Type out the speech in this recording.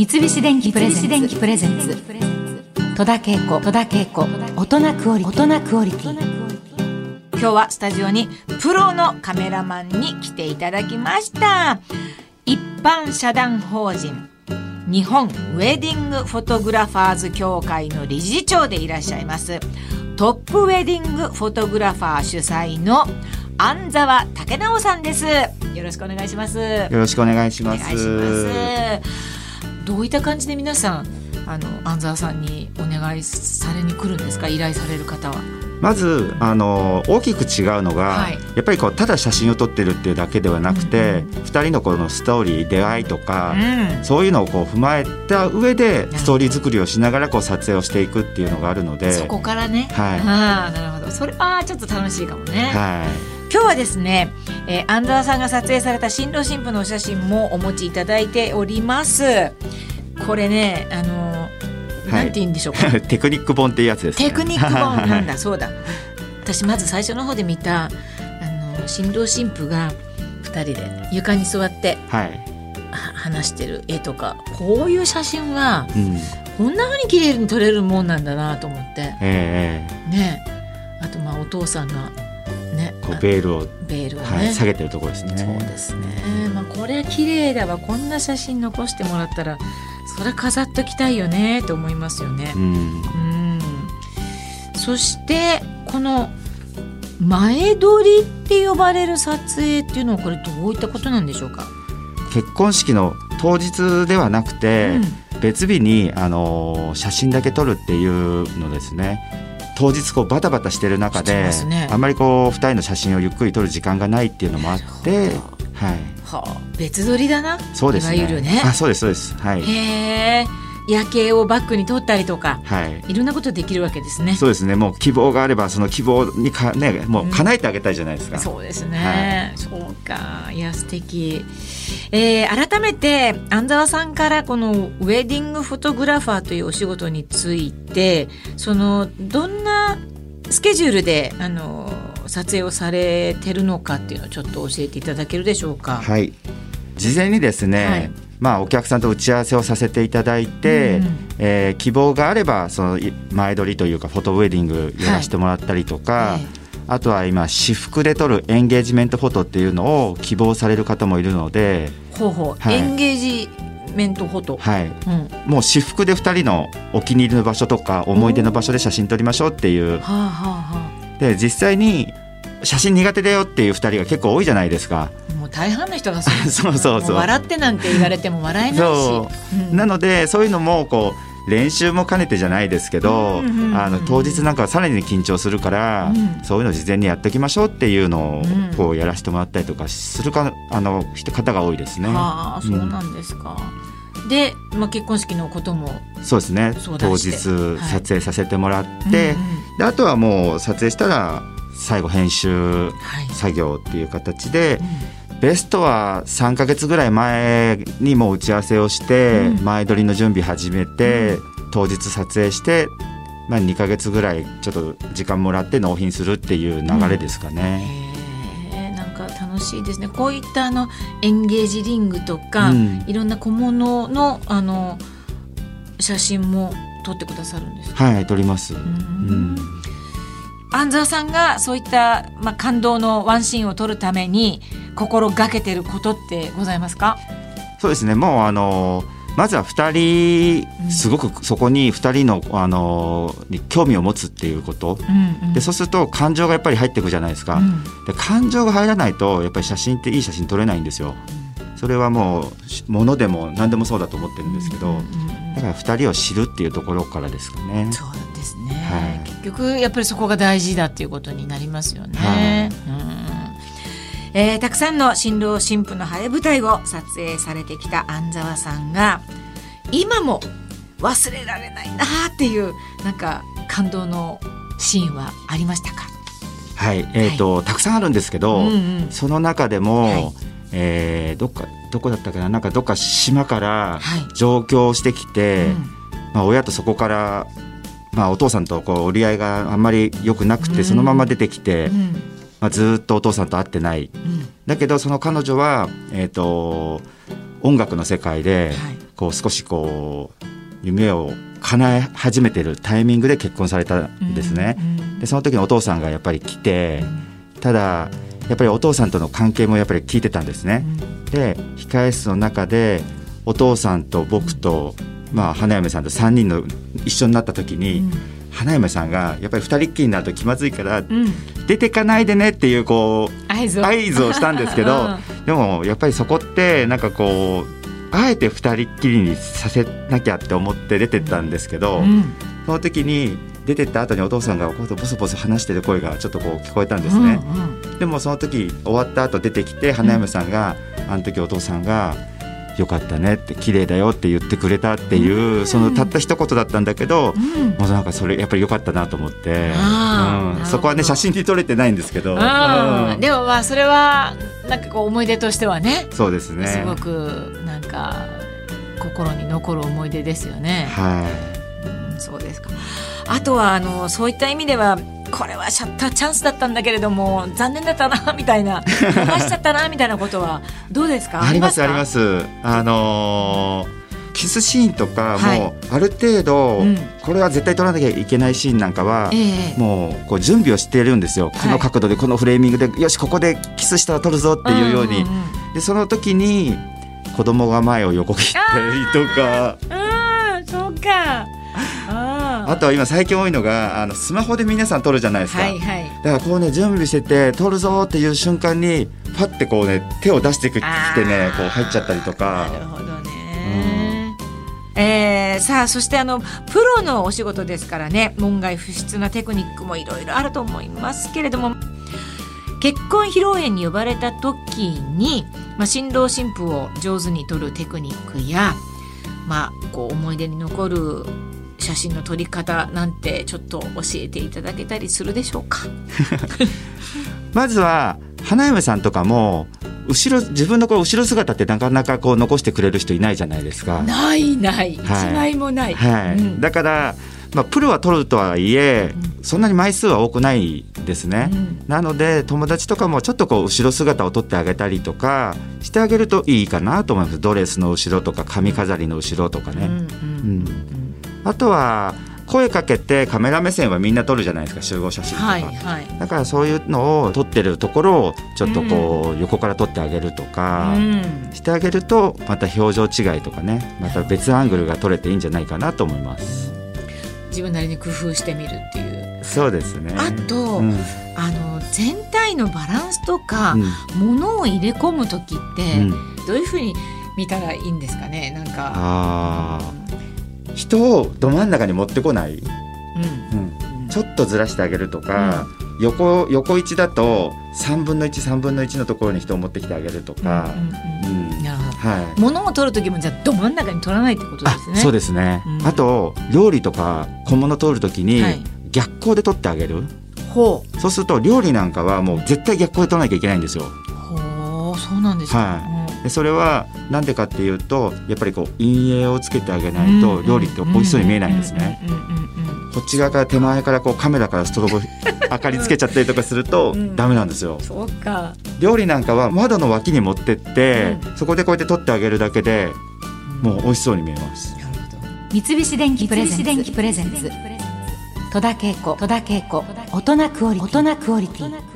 三菱電機プレゼンツ。戸田恵子。戸田恵子。大人クオリティ。大人クオリティ。今日はスタジオにプロのカメラマンに来ていただきました。一般社団法人。日本ウェディングフォトグラファーズ協会の理事長でいらっしゃいます。トップウェディングフォトグラファー主催の安沢武直さんです。よろしくお願いします。よろしくお願いします。お願いしますどういった感じで皆さんあの安沢さんにお願いされに来るんですか？依頼される方は。まずあの大きく違うのが、はい、やっぱりこうただ写真を撮ってるっていうだけではなくて、うんうん、2人のこのストーリー出会いとか、うん、そういうのをこう踏まえた上でストーリー作りをしながらこう撮影をしていくっていうのがあるので。そこからね、はい、あなるほど。それはちょっと楽しいかもね。はい今日はですね、えー、安沢さんが撮影された新郎新婦のお写真もお持ちいただいております。これねあのー、なんて言うんでしょうか？テクニック本っていうやつです、ね、テクニック本なんだ。そうだ。私まず最初の方で見たあの新郎新婦が2人で床に座って、はい、話してる絵とかこういう写真は、うん、こんなふうに綺麗に撮れるもんなんだなと思って、えー、ね。あとまあお父さんがね、こうベールをベールを、ねはい、下げてるところですね。そうですね。まあこれ綺麗だわ。こんな写真残してもらったら、それ飾っときたいよねと思いますよね。うん。うんそしてこの前撮りって呼ばれる撮影っていうのはこれどういったことなんでしょうか？結婚式の当日ではなくて、うん、別日にあの写真だけ撮るっていうのですね。当日こうバタバタしてる中で、ね、あんまりこう2人の写真をゆっくり撮る時間がないっていうのもあって、はい。はあ、別撮りだな。そうです、ね、いわゆるね。あそうですそうです。はい。へえ夜景をバックに撮ったりとか、はい、いろんなことできるわけですね。そうですね。もう希望があればその希望にかねもう叶えてあげたいじゃないですか。うん、そうですね。はい、そうか。いや素敵。えー、改めて安沢さんからこのウェディングフォトグラファーというお仕事についてそのどんなスケジュールであの撮影をされてるのかっていうのをちょっと教えていただけるでしょうか？はい。事前にですね。はいまあ、お客さんと打ち合わせをさせていただいて、うん、えー、希望があればその前撮りというかフォトウェディングやらせてもらったりとか、はい、あとは今私服で撮るエンゲージメントフォトっていうのを希望される方もいるのでほうほう、はい、エンゲージメントフォト。はい、うん、もう私服で2人のお気に入りの場所とか思い出の場所で写真撮りましょうっていう、はあはあ、で実際に写真苦手だよっていう2人が結構多いじゃないですか。もう大半の人がそう そうそうそう。笑ってなんて言われても笑えないし、う。ん、なのでそういうのもこう練習も兼ねてじゃないですけど、あの当日なんかはさらに緊張するから、うん、そういうの事前にやっておきましょうっていうのをこうやらせてもらったりとかするかあの方が多いですね。ああそうなんですか、で、まあ、結婚式のこともそうですね。当日撮影させてもらって、はいであとはもう撮影したら最後編集作業っていう形で、はいうん、ベストは3か月ぐらい前にも打ち合わせをして、うん、前撮りの準備始めて、うん、当日撮影して、まあ、2か月ぐらいちょっと時間もらって納品するっていう流れですかね。なんか楽しいですね。こういったあのエンゲージリングとか、いろんな小物のあの写真も撮ってくださるんですはい撮ります。うん安沢さんがそういった、まあ、感動のワンシーンを撮るために心がけてることってございますか？そうですね。もうあのまずは2人すごくそこに2人のあの興味を持つっていうこと、うんうん、でそうすると感情がやっぱり入っていくじゃないですか、うん、で感情が入らないとやっぱり写真っていい写真撮れないんですよ。それはもうものでも何でもそうだと思ってるんですけど、だから2人を知るっていうところからですかね。そうですね、はい、結局やっぱりそこが大事だっていうことになりますよね。はい、うん。えー、たくさんの新郎新婦の晴れ舞台を撮影されてきた安沢さんが今も忘れられないなっていうなんか感動のシーンはありましたか？はい、えーと、はい、たくさんあるんですけど、うんうん、その中でも、はい。えー、どっかどこだったかな？なんかどっか島から上京してきて、はいうん、まあ、親とそこから、まあ、お父さんとこう折り合いがあんまり良くなくて、うん、そのまま出てきて、うん、まあ、ずっとお父さんと会ってない、だけどその彼女は、えーと、音楽の世界で、はい、こう少しこう夢を叶え始めてるタイミングで結婚されたんですね。でその時にお父さんがやっぱり来てただやっぱりお父さんとの関係もやっぱり聞いてたんですね。で控え室の中でお父さんと僕と、まあ、花嫁さんと3人の一緒になった時に、花嫁さんがやっぱり2人っきりになると気まずいから、出てかないでねっていうこう合図を。したんですけど、でもやっぱりそこってなんかこうあえて2人っきりにさせなきゃって思って出てったんですけど、うん、その時に出てった後にお父さんがこうボソボソ話してる声がちょっとこう聞こえたんですね、うんうん、でもその時終わった後出てきて花嫁さんが、うん、あの時お父さんが「よかったね」って「綺麗だよ」って言ってくれたっていう、うん、そのたった一言だったんだけど、うん、もうなんかそれやっぱりよかったなと思って、うん、そこはね写真に撮れてないんですけど、でもまあそれはなんかこう思い出としてはねそうですね。すごくなんか心に残る思い出ですよね。はい、うん、そうですか。あとはあのそういった意味ではこれはシャッターチャンスだったんだけれども残念だったな みたいな。逃しちゃったなみたいなことはどうですか？ありますありますあのーキスシーンとかもある程度これは絶対撮らなきゃいけないシーンなんかはもうこう準備をしてるんですよ。この角度でこのフレーミングでよしここでキスしたら撮るぞっていうように。でその時に子供が前を横切ったりとか。うんそうか あとは今最近多いのがあのスマホで皆さん撮るじゃないですか、はいはい、だからこうね準備してて撮るぞっていう瞬間にパッてこうね手を出してきてねこう入っちゃったりとか。なるほどね、うん、えー、さあそしてあのプロのお仕事ですからね門外不出なテクニックもいろいろあると思いますけれども結婚披露宴に呼ばれた時に、まあ、新郎新婦を上手に撮るテクニックや、まあ、こう思い出に残る写真の撮り方なんてちょっと教えていただけたりするでしょうか？まずは花嫁さんとかも後ろ自分のこう後ろ姿ってなかなかこう残してくれる人いないじゃないですか。ないない、はい、一枚もない。はい、うん、だからまあ、プロは取るとはいえ、うん、そんなに枚数は多くないですね、うん、なので友達とかもちょっとこう後ろ姿を取ってあげたりとかしてあげるといいかなと思います。ドレスの後ろとか髪飾りの後ろとかね。うんあとは声かけてカメラ目線はみんな撮るじゃないですか集合写真とか、はいはい、だからそういうのを撮ってるところをちょっとこう横から撮ってあげるとか、してあげるとまた表情違いとかねまた別アングルが撮れていいんじゃないかなと思います。自分なりに工夫してみるっていう。そうですね。あと、うん、あの全体のバランスとか、うん、ものを入れ込む時って、うん、どういうふうに見たらいいんですかね？なんか。あ人をど真ん中に持ってこない、うんうん、ちょっとずらしてあげるとか、うん、横横位置だと3分の13分の1のところに人を持ってきてあげるとか。はい、物を取る時もじゃど真ん中に取らないってことですね。そうですね。うん、あと料理とか小物取る時に逆光で取ってあげる。ほう。そうすると料理なんかはもう絶対逆光で取らなきゃいけないんですよ。ほう、そうなんですか。はい。でそれは何でかっていうとやっぱりこう陰影をつけてあげないと料理って美味しそうに見えないんですね。こっち側から手前からこうカメラからストロボ 明かりつけちゃったりとかするとダメなんですよ。そうか。料理なんかは窓の脇に持ってって、そこでこうやって撮ってあげるだけでもう美味しそうに見えます。三菱電機プレゼンツ。戸田恵子。大人クオリティ